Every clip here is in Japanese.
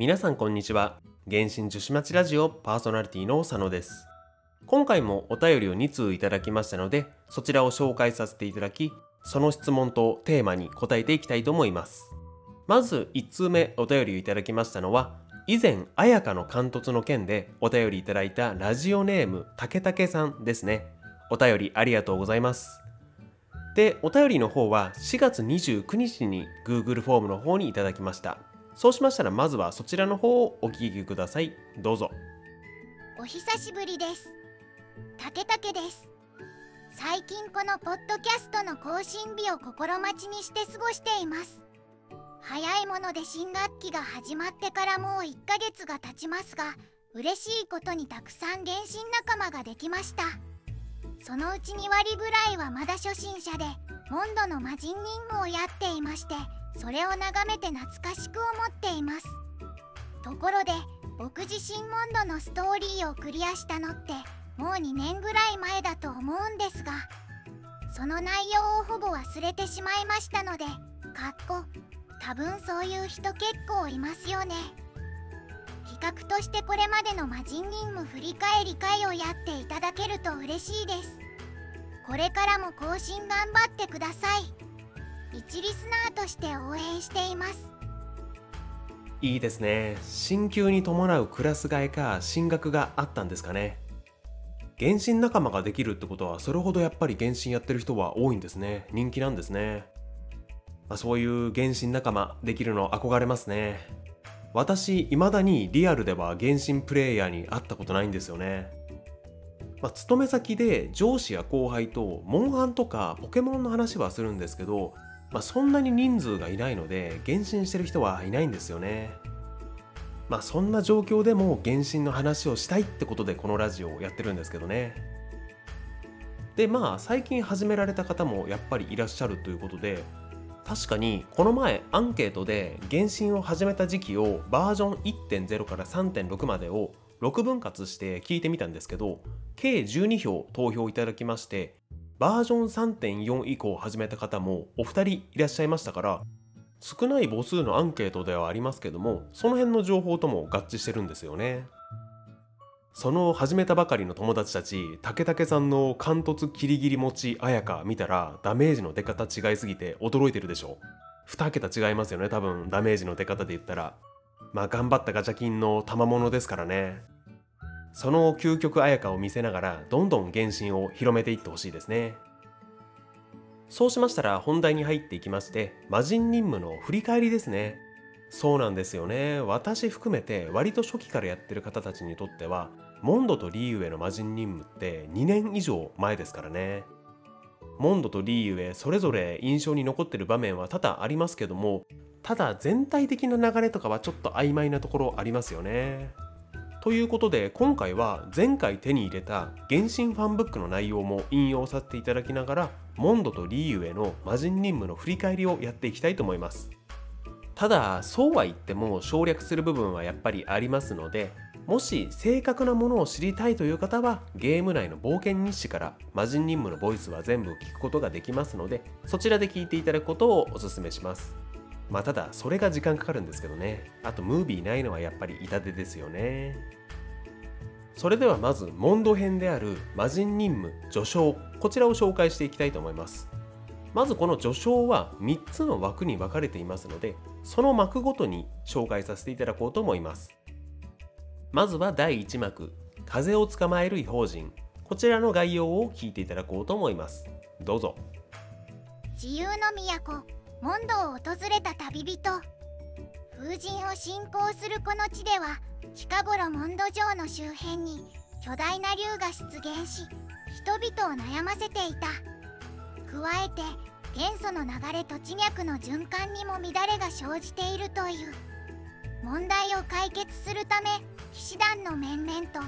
皆さんこんにちは。原神樹脂町ラジオパーソナリティの佐野です。今回もお便りを2通いただきましたのでそちらを紹介させていただきその質問とテーマに答えていきたいと思います。まず1通目お便りをいただきましたのは以前綾香の貫突の件でお便りいただいたラジオネーム竹竹さんですね。お便りありがとうございます。でお便りの方は4月29日に Google フォームの方にいただきました。そうしましたらまずはそちらの方をお聞きください。どうぞ。お久しぶりです。竹竹です。最近このポッドキャストの更新日を心待ちにして過ごしています。早いもので新学期が始まってからもう1ヶ月が経ちますが嬉しいことにたくさん原神仲間ができました。そのうち2割ぐらいはまだ初心者でモンドの魔人任務をやっていましてそれを眺めて懐かしく思っています。ところで僕自身モンドのストーリーをクリアしたのってもう2年ぐらい前だと思うんですがその内容をほぼ忘れてしまいましたのでかっこ多分そういう人結構いますよね。企画としてこれまでの魔人任務振り返り会をやっていただけると嬉しいです。これからも更新頑張ってください。一リスナーとして応援しています。いいですね。進級に伴うクラス替えか進学があったんですかね。原神仲間ができるってことはそれほどやっぱり原神やってる人は多いんですね。人気なんですね、まあ、そういう原神仲間できるの憧れますね。私未だにリアルでは原神プレイヤーに会ったことないんですよね。まあ、勤め先で上司や後輩とモンハンとかポケモンの話はするんですけどまあ、そんなに人数がいないので原神してる人はいないんですよね。まあそんな状況でも原神の話をしたいってことでこのラジオをやってるんですけどね。でまあ最近始められた方もやっぱりいらっしゃるということで確かにこの前アンケートで原神を始めた時期をバージョン1.0から3.6までを6分割して聞いてみたんですけど計12票投票いただきましてバージョン3.4以降始めた方もお二人いらっしゃいましたから少ない母数のアンケートではありますけどもその辺の情報とも合致してるんですよね。その始めたばかりの友達たち竹竹さんの貫突キリギリ持ち綾香見たらダメージの出方違いすぎて驚いてるでしょ。2桁違いますよね多分。ダメージの出方で言ったら。まあ頑張ったガチャ金の賜物ですからね。その究極綾香を見せながらどんどん原神を広めていってほしいですね。そうしましたら本題に入っていきまして魔人任務の振り返りですね。そうなんですよね。私含めて割と初期からやってる方たちにとってはモンドとリーウェイの魔人任務って2年以上前ですからね。モンドとリーウェイそれぞれ印象に残ってる場面は多々ありますけどもただ全体的な流れとかはちょっと曖昧なところありますよね。ということで今回は前回手に入れた原神ファンブックの内容も引用させていただきながらモンドとリーユへの魔人任務の振り返りをやっていきたいと思います。ただそうは言っても省略する部分はやっぱりありますのでもし正確なものを知りたいという方はゲーム内の冒険日誌から魔人任務のボイスは全部聞くことができますのでそちらで聞いていただくことをお勧めします。まあただそれが時間かかるんですけどね。あとムービーないのはやっぱり痛手ですよね。それではまずモンド編である魔人任務序章。こちらを紹介していきたいと思います。まずこの序章は3つの枠に分かれていますのでその幕ごとに紹介させていただこうと思います。まずは第1幕。風を捕まえる異邦人。こちらの概要を聞いていただこうと思います。どうぞ。自由の都。モンドを訪れた旅人。風神を信仰するこの地では近頃モンド城の周辺に巨大な竜が出現し人々を悩ませていた。加えて元素の流れと地脈の循環にも乱れが生じているという。問題を解決するため騎士団の面々と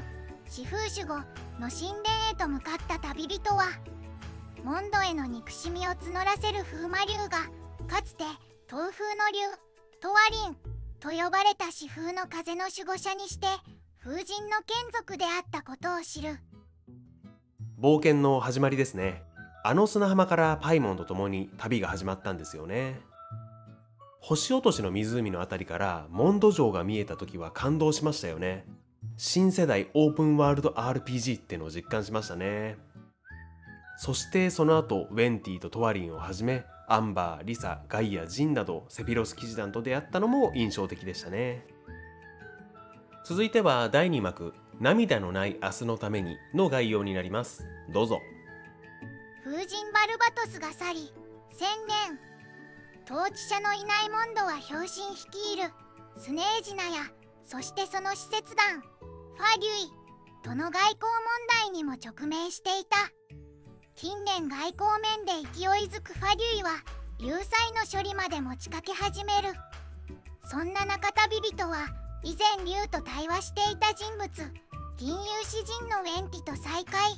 四風守護の神殿へと向かった旅人はモンドへの憎しみを募らせる風魔竜がかつて東風の竜トワリンと呼ばれた四風の風の守護者にして風神の眷属であったことを知る。冒険の始まりですね。あの砂浜からパイモンと共に旅が始まったんですよね。星落としの湖のあたりからモンド城が見えた時は感動しましたよね。新世代オープンワールド RPG ってのを実感しましたね。そしてその後ウェンティとトワリンをはじめアンバー、リサ、ガイア、ジンなどセピロス騎士団と出会ったのも印象的でしたね。続いては第2幕涙のない明日のためにの概要になります。どうぞ。風神バルバトスが去り千年統治者のいないモンドは氷神率いるスネージナやそしてその使節団ファリュイとの外交問題にも直面していた。近年外交面で勢いづくファリュイは有罪の処理まで持ちかけ始める。そんな中旅人は以前竜と対話していた人物銀融詩人のウェンティと再会。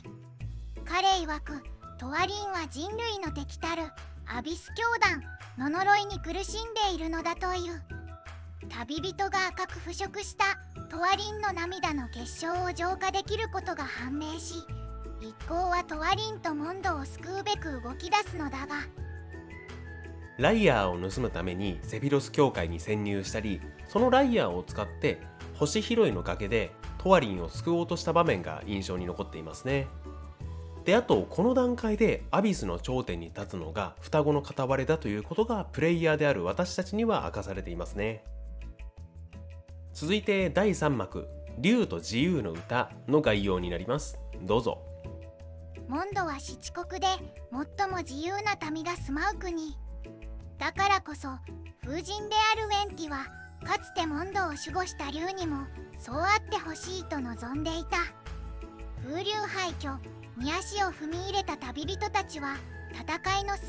彼曰くトワリンは人類の敵たるアビス教団の呪いに苦しんでいるのだという。旅人が赤く腐食したトワリンの涙の結晶を浄化できることが判明し一行はトワリンとモンドを救うべく動き出すのだが。ライヤーを盗むためにセフィロス教会に潜入したりそのライヤーを使って星拾いの崖でトワリンを救おうとした場面が印象に残っていますね。であとこの段階でアビスの頂点に立つのが双子の片割れだということがプレイヤーである私たちには明かされていますね。続いて第3幕「竜と自由の歌」の概要になります。どうぞ。モンドは七国で最も自由な民が住まう国だからこそ風神であるウェンティはかつてモンドを守護した竜にもそうあってほしいと望んでいた。風流廃墟に足を踏み入れた旅人たちは戦いの末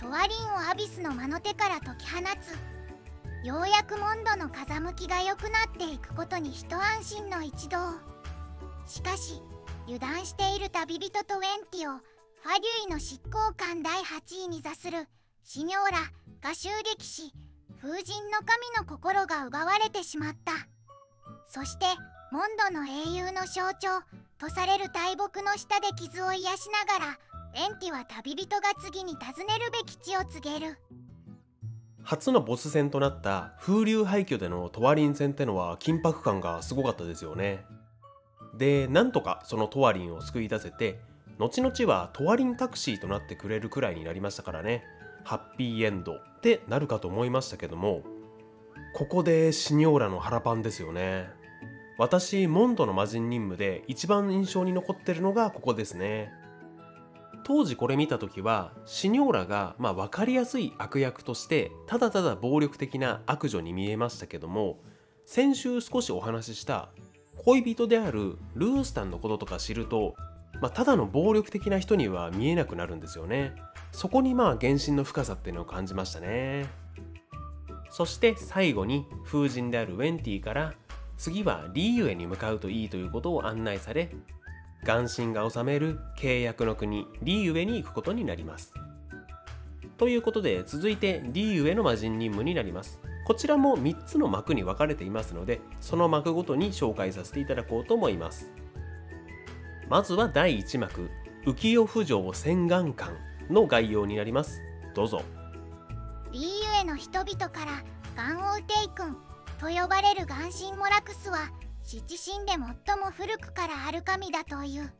トワリンをアビスの魔の手から解き放つ。ようやくモンドの風向きが良くなっていくことに一安心の一同。しかし油断している旅人とウェンティをファリュイの執行官第8位に座するシニョーラが襲撃し風神の神の心が奪われてしまった。そしてモンドの英雄の象徴とされる大木の下で傷を癒しながらエンティは旅人が次に訪ねるべき地を告げる。初のボス戦となった風流廃墟でのトワリン戦ってのは緊迫感がすごかったですよね。でなんとかそのトワリンを救い出せて後々はトワリンタクシーとなってくれるくらいになりましたからね。ハッピーエンドってなるかと思いましたけどもここでシニョーラの腹パンですよね。私モンドの魔人任務で一番印象に残ってるのがここですね。当時これ見た時はシニョーラがまあ分かりやすい悪役としてただただ暴力的な悪女に見えましたけども先週少しお話しした恋人であるルースタンのこととか知ると、まあ、ただの暴力的な人には見えなくなるんですよね。そこにまあ原神の深さっていうのを感じましたね。そして最後に風神であるウェンティから次はリーユエに向かうといいということを案内され元神が治める契約の国リーユエに行くことになります。ということで続いてリーユエの魔人任務になります。こちらも3つの幕に分かれていますのでその幕ごとに紹介させていただこうと思います。まずは第1幕浮世浮上洗顔館の概要になります。どうぞ。リーユエの人々からガンオウテイ君と呼ばれるガンシンモラクスは七神で最も古くからある神だという。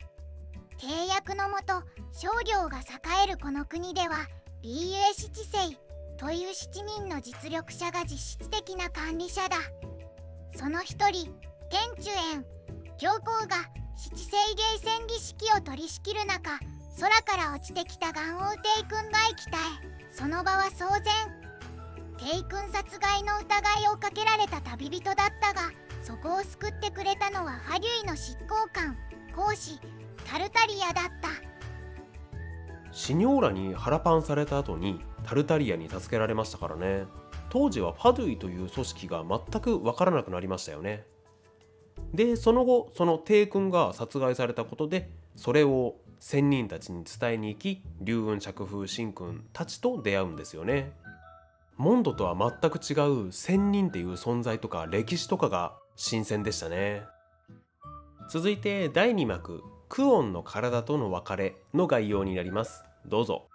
契約のもと商業が栄えるこの国ではリーユエ七世という7人の実力者が実質的な管理者だ。その一人天中園教皇が七世芸戦儀式を取り仕切る中空から落ちてきたガンオウテイ君が生きたえその場は騒然。テイ君殺害の疑いをかけられた旅人だったがそこを救ってくれたのはハリュイの執行官講師タルタリアだった。シニョーラに腹パンされた後にタルタリアに助けられましたからね。当時はファドゥイという組織が全く分からなくなりましたよね。でその後その帝君が殺害されたことでそれを仙人たちに伝えに行き龍雲釈風神君たちと出会うんですよね。モンドとは全く違う仙人っていう存在とか歴史とかが新鮮でしたね。続いて第2幕。クオンの体との別れの概要になります。どうぞ。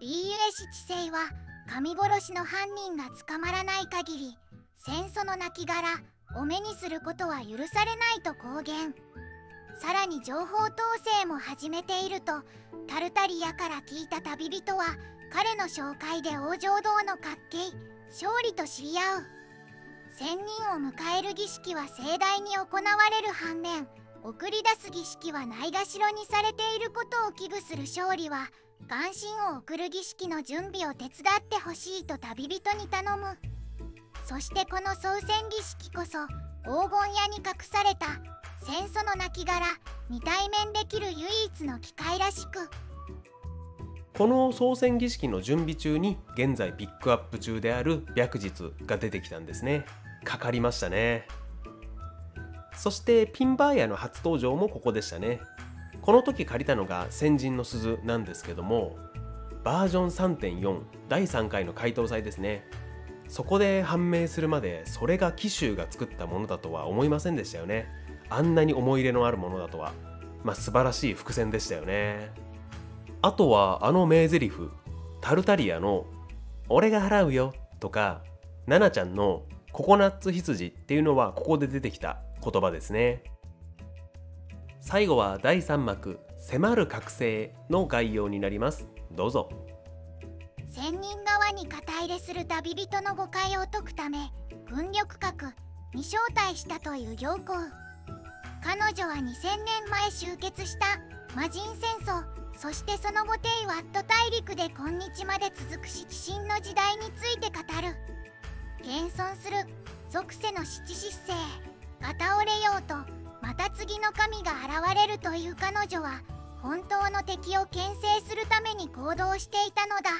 リーユエシ知性は神殺しの犯人が捕まらない限り戦争の亡骸を目にすることは許されないと公言。さらに情報統制も始めているとタルタリアから聞いた旅人は彼の紹介で王城堂の滑稽勝利と知り合う。仙人を迎える儀式は盛大に行われる反面送り出す儀式はないがしろにされていることを危惧する勝利は関心を送る儀式の準備を手伝ってほしいと旅人に頼む。そしてこの操船儀式こそ黄金屋に隠された戦争の亡骸に対面できる唯一の機会らしく。この操船儀式の準備中に現在ピックアップ中である白日が出てきたんですね。かかりましたね。そしてピンバーヤの初登場もここでしたね。この時借りたのが先人の鈴なんですけどもバージョン3.4第3回の回答祭ですね。そこで判明するまでそれが紀州が作ったものだとは思いませんでしたよね。あんなに思い入れのあるものだとは。まあ素晴らしい伏線でしたよね。あとはあの名台詞タルタリアの「俺が払うよ」とかナナちゃんの「ココナッツ羊」っていうのはここで出てきた。言葉ですね。最後は第3幕「迫る覚醒」の概要になります。どうぞ。仙人側に肩入れする旅人の誤解を解くため軍力閣に招待したという行幸彼女は2000年前終結した魔人戦争そしてその後テイワット大陸で今日まで続く七神の時代について語る。謙遜する属性の七失勢片折れようとまた次の神が現れるという彼女は本当の敵を牽制するために行動していたのだ。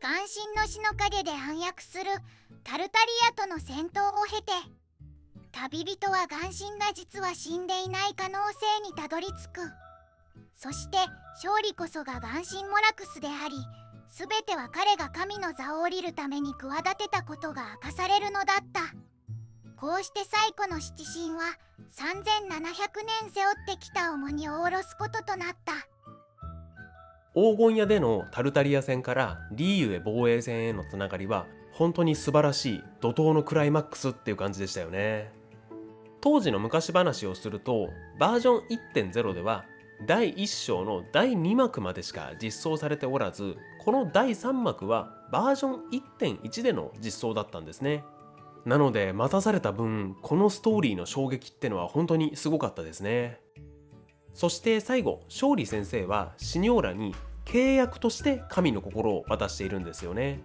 関心の死の陰で暗躍するタルタリアとの戦闘を経て旅人は眼神が実は死んでいない可能性にたどり着く。そして勝利こそが眼神モラクスであり全ては彼が神の座を降りるために企てたことが明かされるのだった。こうして最古の七神は3700年背負ってきた重荷を下ろすこととなった。黄金屋でのタルタリア戦からリーユへ防衛戦へのつながりは本当に素晴らしい怒涛のクライマックスっていう感じでしたよね。当時の昔話をするとバージョン1.0では第1章の第2幕までしか実装されておらずこの第3幕はバージョン1.1での実装だったんですね。なので待たされた分このストーリーの衝撃ってのは本当にすごかったですね。そして最後勝利先生はシニョーラに契約として神の心を渡しているんですよね。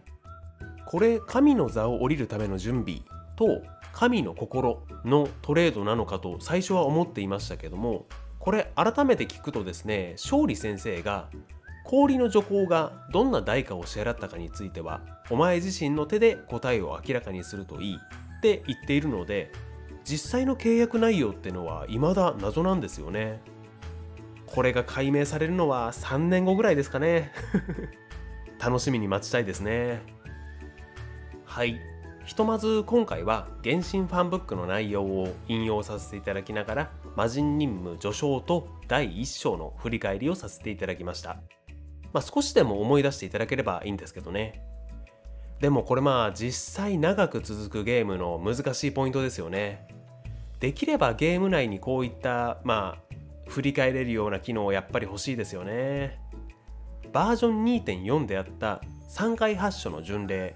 これ神の座を降りるための準備と神の心のトレードなのかと最初は思っていましたけどもこれ改めて聞くとですね勝利先生が氷の女皇がどんな代価を支払ったかについてはお前自身の手で答えを明らかにするといいって言っているので実際の契約内容ってのは未だ謎なんですよね。これが解明されるのは3年後ぐらいですかね。楽しみに待ちたいですね。はい。ひとまず今回は原神ファンブックの内容を引用させていただきながら魔人任務序章と第1章の振り返りをさせていただきました。まあ、少しでも思い出していただければいいんですけどね。でもこれまあ実際長く続くゲームの難しいポイントですよね。できればゲーム内にこういったまあ振り返れるような機能やっぱり欲しいですよね。バージョン2.4であった3回発所の巡礼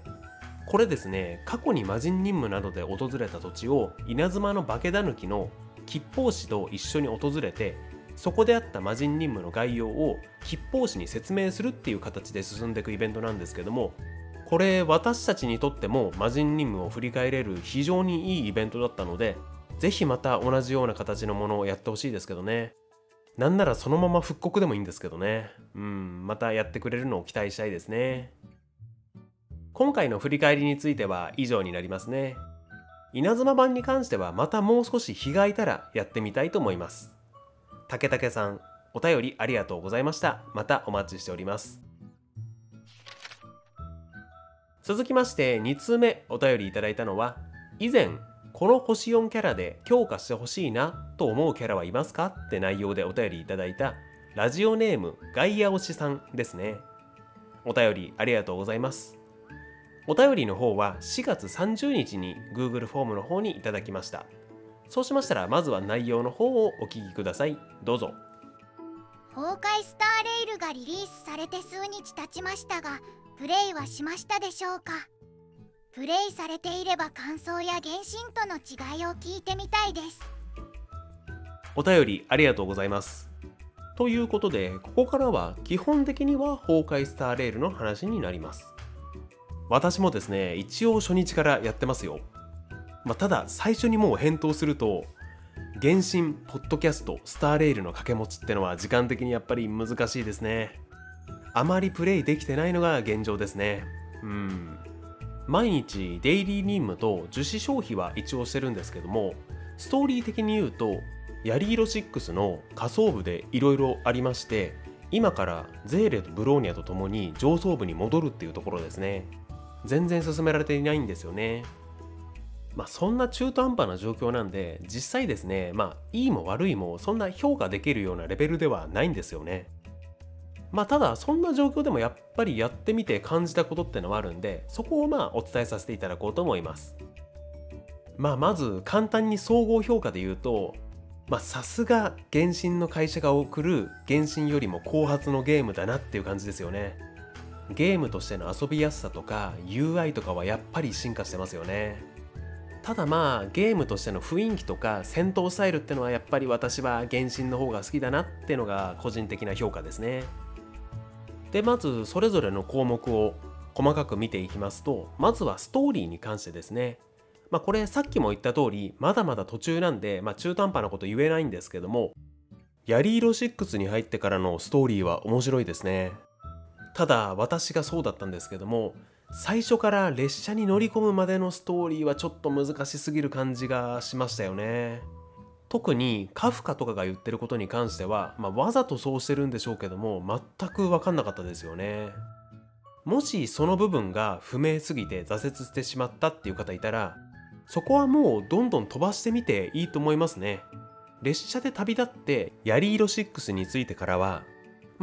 これですね過去に魔人任務などで訪れた土地を稲妻の化け狸の吉報士と一緒に訪れてそこであった魔人任務の概要を吉報士に説明するっていう形で進んでいくイベントなんですけどもこれ私たちにとっても魔人任務を振り返れる非常にいいイベントだったので是非また同じような形のものをやってほしいですけどねなんならそのまま復刻でもいいんですけどねうんまたやってくれるのを期待したいですね今回の振り返りについては以上になりますね。稲妻版に関してはまたもう少し日が空いたらやってみたいと思います。竹竹さん、お便りありがとうございました。またお待ちしております。続きまして2通目お便りいただいたのは以前この星4キャラで強化してほしいなと思うキャラはいますかって内容でお便りいただいたラジオネームガイア推しさんですねお便りありがとうございますお便りの方は4月30日に Google フォームの方にいただきましたそうしましたらまずは内容の方をお聞きください。どうぞ。崩壊スターレイルがリリースされて数日経ちましたがプレイはしましたでしょうか？プレイされていれば感想や原神との違いを聞いてみたいです。お便りありがとうございます。ということでここからは基本的には崩壊スターレールの話になります。私もですね一応初日からやってますよ、まあ、ただ最初にもう返答すると原神ポッドキャストスターレールの掛け持ちってのは時間的にやっぱり難しいですね。あまりプレイできてないのが現状ですね。うん。毎日デイリー任務と樹脂消費は一応してるんですけどもストーリー的に言うとヤリーロ6の仮想部でいろいろありまして今からゼーレとブローニャと共に上層部に戻るっていうところですね。全然進められていないんですよね。まあそんな中途半端な状況なんで実際ですねまあいいも悪いもそんな評価できるようなレベルではないんですよね。まあただそんな状況でもやっぱりやってみて感じたことってのはあるんでそこをまあお伝えさせていただこうと思います。まあまず簡単に総合評価で言うとさすが原神の会社が送る原神よりも後発のゲームだなっていう感じですよね。ゲームとしての遊びやすさとか UI とかはやっぱり進化してますよね。ただまあゲームとしての雰囲気とか戦闘スタイルってのはやっぱり私は原神の方が好きだなってのが個人的な評価ですね。でまずそれぞれの項目を細かく見ていきますとまずはストーリーに関してですね。まあ、これさっきも言った通りまだまだ途中なんで、まあ、中途半端なこと言えないんですけどもヤリーロ6に入ってからのストーリーは面白いですね。ただ私がそうだったんですけども最初から列車に乗り込むまでのストーリーはちょっと難しすぎる感じがしましたよね。特にカフカとかが言ってることに関しては、まあ、わざとそうしてるんでしょうけども全く分かんなかったですよね。もしその部分が不明すぎて挫折してしまったっていう方いたらそこはもうどんどん飛ばしてみていいと思いますね。列車で旅立ってヤリーロ6についてからは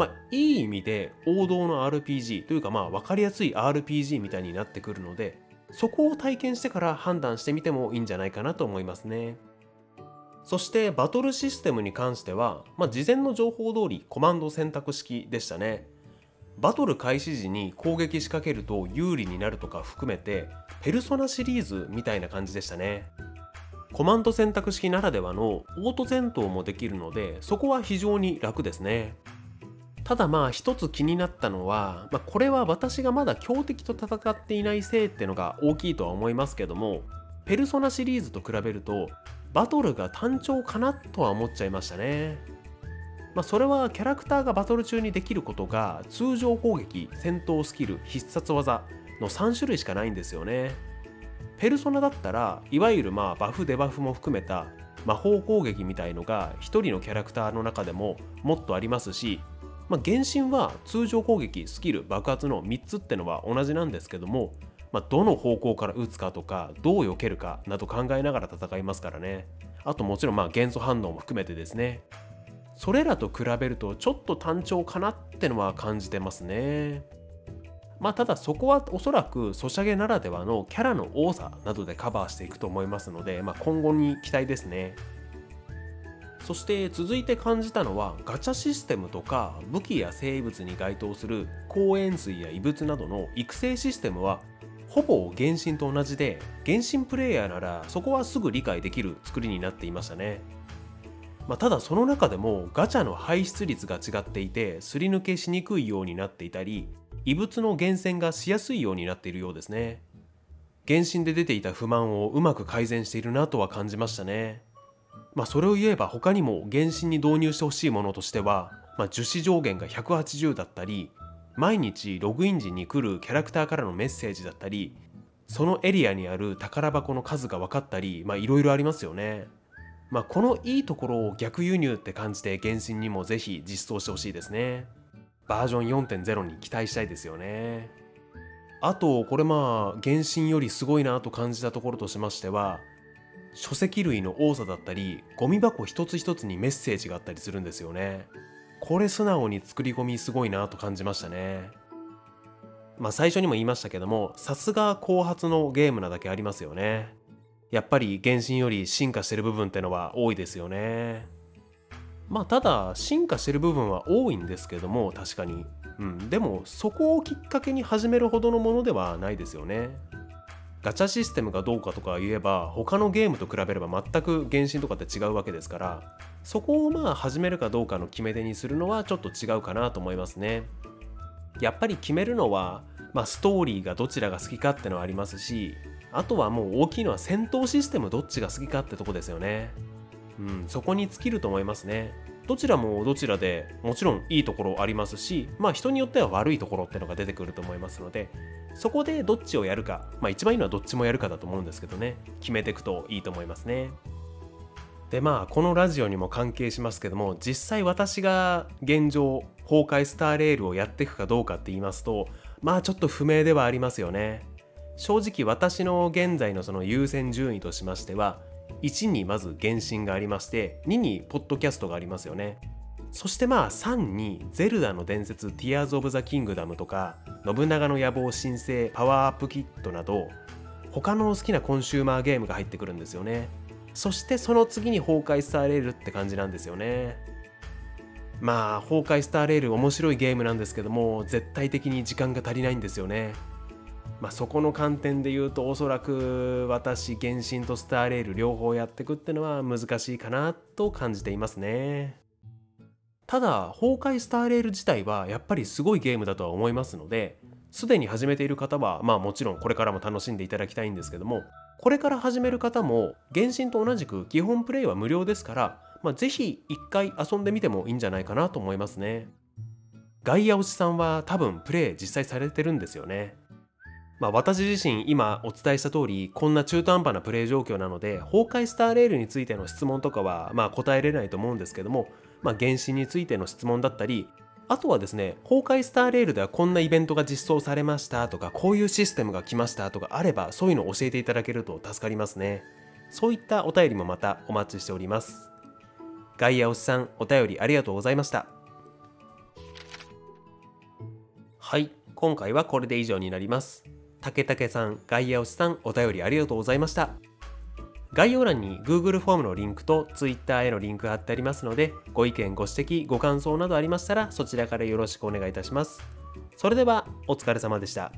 まあいい意味で王道の RPG というかまあ分かりやすい RPG みたいになってくるのでそこを体験してから判断してみてもいいんじゃないかなと思いますね。そしてバトルシステムに関しては、まあ、事前の情報通りコマンド選択式でしたね。バトル開始時に攻撃仕掛けると有利になるとか含めてペルソナシリーズみたいな感じでしたね。コマンド選択式ならではのオート戦闘もできるのでそこは非常に楽ですね。ただまあ一つ気になったのは、まあ、これは私がまだ強敵と戦っていないせいってのが大きいとは思いますけどもペルソナシリーズと比べるとバトルが単調かなとは思っちゃいましたね。まあ、それはキャラクターがバトル中にできることが通常攻撃戦闘スキル必殺技の3種類しかないんですよね。ペルソナだったらいわゆるまあバフデバフも含めた魔法攻撃みたいのが1人のキャラクターの中でももっとありますし、まあ、原神は通常攻撃スキル爆発の3つってのは同じなんですけども、まあ、どの方向から打つかとかどう避けるかなど考えながら戦いますからねあともちろんまあ元素反応も含めてですねそれらと比べるとちょっと単調かなってのは感じてますね。まあただそこはおそらくソシャゲならではのキャラの多さなどでカバーしていくと思いますので、まあ、今後に期待ですね。そして続いて感じたのはガチャシステムとか武器や生物に該当する公園水や異物などの育成システムはほぼ原神と同じで原神プレイヤーならそこはすぐ理解できる作りになっていましたね。まあ、ただその中でもガチャの排出率が違っていてすり抜けしにくいようになっていたり異物の厳選がしやすいようになっているようですね原神で出ていた不満をうまく改善しているなとは感じましたねまあそれを言えば他にも原神に導入してほしいものとしては、まあ、樹脂上限が180だったり毎日ログイン時に来るキャラクターからのメッセージだったりそのエリアにある宝箱の数が分かったりまあいろいろありますよねまあ、このいいところを逆輸入って感じて原神にもぜひ実装してほしいですね。バージョン4.0に期待したいですよね。あと、これまあ、原神よりすごいなと感じたところとしましては、書籍類の多さだったり、ゴミ箱一つ一つにメッセージがあったりするんですよね。これ素直に作り込みすごいなと感じましたね。まあ最初にも言いましたけどもさすが後発のゲームなだけありますよね。やっぱり原神より進化してる部分ってのは多いですよね。まあただ進化してる部分は多いんですけども確かに。うん。でもそこをきっかけに始めるほどのものではないですよね。ガチャシステムがどうかとか言えば他のゲームと比べれば全く原神とかって違うわけですからそこをまあ始めるかどうかの決め手にするのはちょっと違うかなと思いますね。やっぱり決めるのは、まあ、ストーリーがどちらが好きかってのはありますしあとはもう大きいのは戦闘システムどっちが好きかってとこですよね。うんそこに尽きると思いますね。どちらもどちらでもちろんいいところありますしまあ人によっては悪いところってのが出てくると思いますのでそこでどっちをやるかまあ一番いいのはどっちもやるかだと思うんですけどね。決めていくといいと思いますね。でまあこのラジオにも関係しますけども実際私が現状崩壊スターレールをやっていくかどうかって言いますとまあちょっと不明ではありますよね。正直私の現在のその優先順位としましては1にまず原神がありまして2にポッドキャストがありますよね。そしてまあ3にゼルダの伝説ティアーズ・オブ・ザ・キングダムとか信長の野望申請パワーアップキットなど他の好きなコンシューマーゲームが入ってくるんですよね。そしてその次に崩壊スターレールって感じなんですよね。まあ崩壊スターレール面白いゲームなんですけども絶対的に時間が足りないんですよね。まあ、そこの観点で言うとおそらく私原神とスターレール両方やってくってのは難しいかなと感じていますね。ただ崩壊スターレール自体はやっぱりすごいゲームだとは思いますのですでに始めている方はまあもちろんこれからも楽しんでいただきたいんですけどもこれから始める方も原神と同じく基本プレイは無料ですから、まあ、ぜひ一回遊んでみてもいいんじゃないかなと思いますね。ガイア推しさんは多分プレイ実際されてるんですよね。まあ、私自身今お伝えした通りこんな中途半端なプレイ状況なので崩壊スターレールについての質問とかはまあ答えれないと思うんですけども、まあ、原神についての質問だったりあとはですね崩壊スターレールではこんなイベントが実装されましたとかこういうシステムが来ましたとかあればそういうのを教えていただけると助かりますね。そういったお便りもまたお待ちしております。ガイアおっさんお便りありがとうございました。はい今回はこれで以上になります。竹竹さん、ガイアオシさん、お便りありがとうございました。概要欄に Google フォームのリンクと Twitter へのリンクが貼ってありますので、ご意見、ご指摘、ご感想などありましたらそちらからよろしくお願いいたします。それでは、お疲れ様でした。